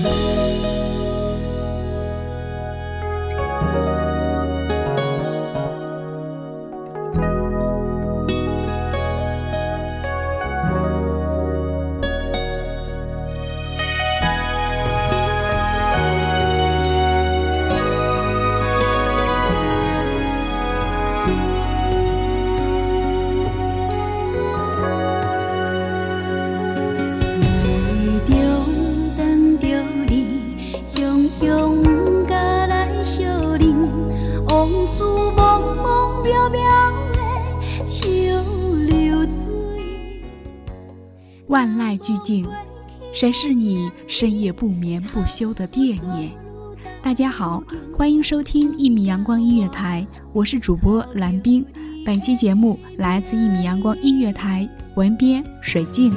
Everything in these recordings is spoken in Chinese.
Música 俱静，谁是你深夜不眠不休的惦念？大家好，欢迎收听一米阳光音乐台，我是主播蓝冰。本期节目来自一米阳光音乐台，文编水静。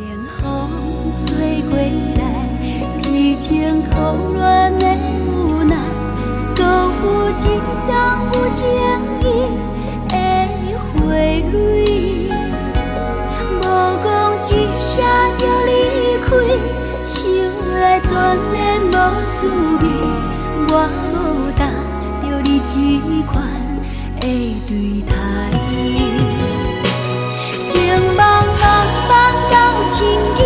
滋味，我无答着你这款的对待。情茫茫茫到千机，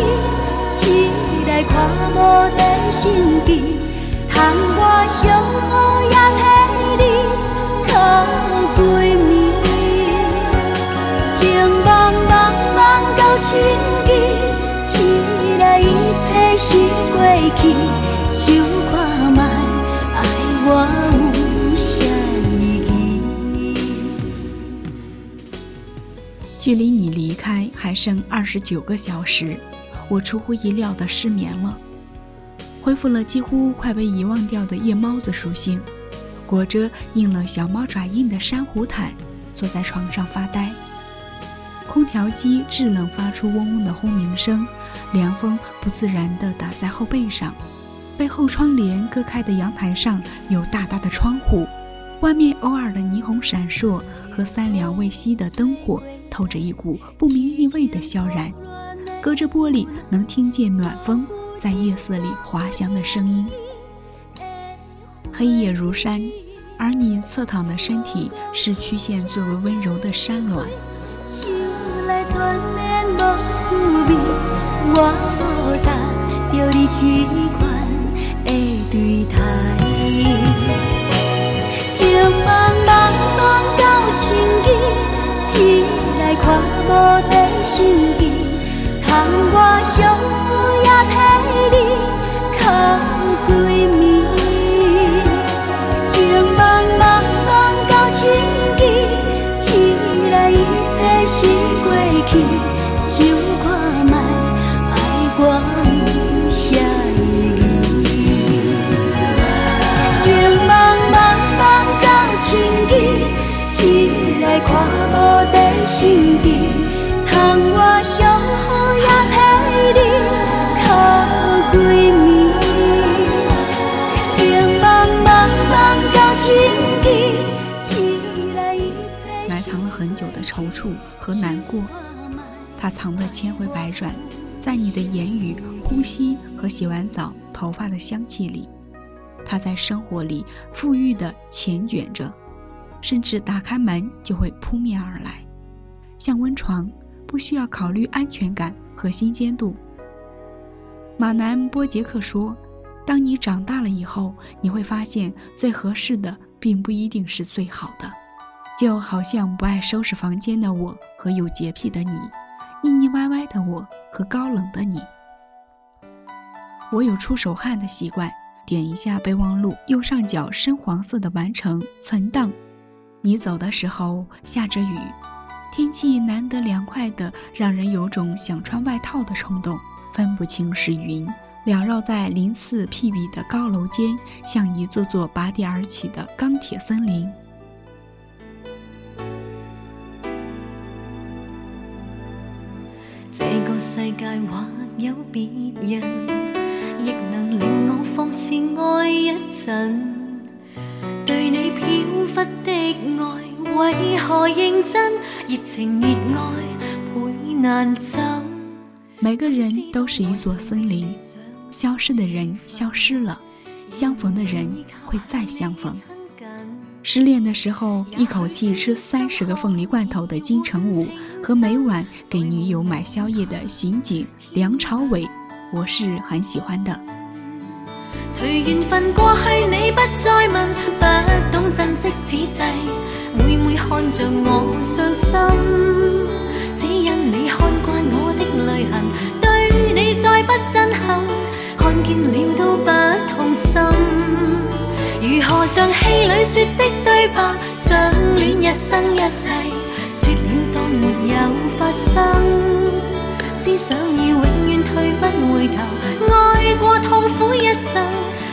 起来看无在身边，窗外相好也替你靠闺蜜。情茫茫茫到千机，起来一切是过。去，距离你离开还剩二十九个小时，我出乎意料的失眠了，恢复了几乎快被遗忘掉的夜猫子属性，裹着印了小猫爪印的珊瑚毯，坐在床上发呆。空调机制冷，发出嗡嗡的轰鸣声。凉风不自然地打在后背上，被后窗帘割开的阳台上有大大的窗户，外面偶尔的霓虹闪烁和三两未熄的灯火透着一股不明意味的萧然。隔着玻璃能听见暖风在夜色里滑翔的声音。黑夜如山，而你侧躺的身体是曲线最为温柔的山峦。我无答着你这款的对无在身边，窗外相无在身边，窗外相好也替你靠闺蜜。情茫茫茫到千机，起来一切。埋藏了很久的踌躇和难过，它藏得千回百转，在你的言语、呼吸和洗完澡头发的香气里，它在生活里富裕的缱绻着。甚至打开门就会扑面而来，像温床，不需要考虑安全感和新鲜度。马南波杰克说：“当你长大了以后，你会发现最合适的并不一定是最好的，就好像不爱收拾房间的我和有洁癖的你，腻腻歪歪的我和高冷的你。我有出手汗的习惯，点一下备忘录右上角深黄色的完成存档。你走的时候下着雨，天气难得凉快的，让人有种想穿外套的冲动。分不清是云缭绕在鳞次栉比的高楼间，像一座座拔地而起的钢铁森林。这个世界或有别人，亦能令我放肆爱一阵。为何认真？热情热爱，倍难枕。每个人都是一座森林，消失的人消失了，相逢的人会再相逢。失恋的时候，一口气吃三十个凤梨罐头的金城武，和每晚给女友买宵夜的刑警梁朝伟，我是很喜欢的。随缘分过去，你不再问，不懂珍惜此际，每每看着我伤心，只因你看惯我的泪痕，对你再不震撼，看见了都不痛心。如何像戏里说的对白，相恋一生一世，说了当没有发生。思想已永远退不回头，爱过痛苦一生，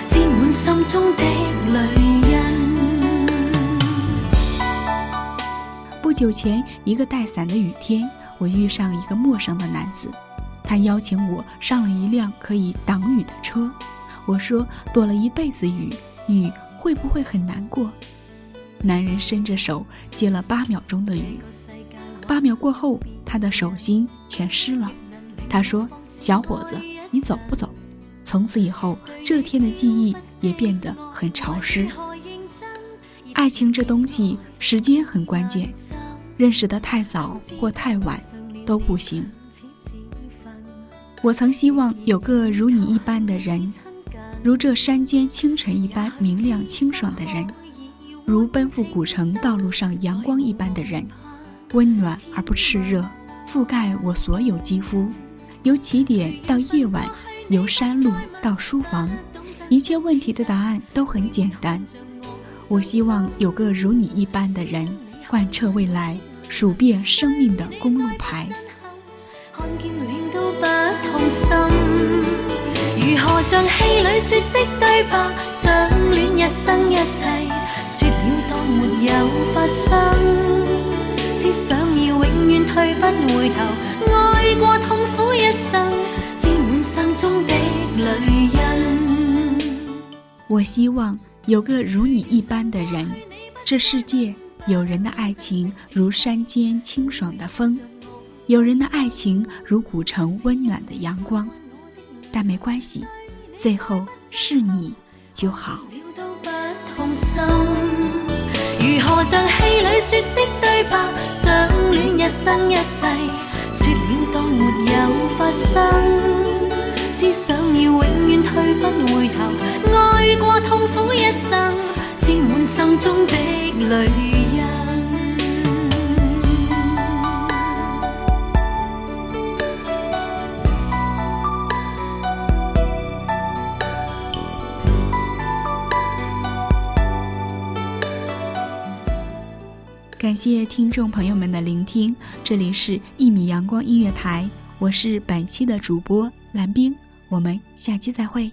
沾满心中的泪印。不久前，一个带伞的雨天，我遇上一个陌生的男子，他邀请我上了一辆可以挡雨的车。我说，躲了一辈子雨。雨会不会很难过？男人伸着手接了八秒钟的雨，八秒过后，他的手心全湿了。他说：“小伙子，你走不走？”从此以后，这天的记忆也变得很潮湿。爱情这东西，时间很关键，认识的太早或太晚都不行。我曾希望有个如你一般的人。如这山间清晨一般明亮清爽的人，如奔赴古城道路上阳光一般的人，温暖而不炽热，覆盖我所有肌肤。由起点到夜晚，由山路到书房，一切问题的答案都很简单。我希望有个如你一般的人，贯彻未来，数遍生命的公路牌。看见了都不痛心。如何像戏里说的对白，相恋一生一世，说了当没有发生。思想已永远退不回头，爱过痛苦一生，沾满心中的泪印。我希望有个如你一般的人，这世界有人的爱情如山间清爽的风，有人的爱情如古城温暖的阳光。但没关系，最后是你就好。如何像戏里说的对白，相恋一生一世，说了当没有发生。思想要永远退不回心中的泪。感谢听众朋友们的聆听，这里是《一米阳光音乐台》，我是本期的主播蓝冰，我们下期再会。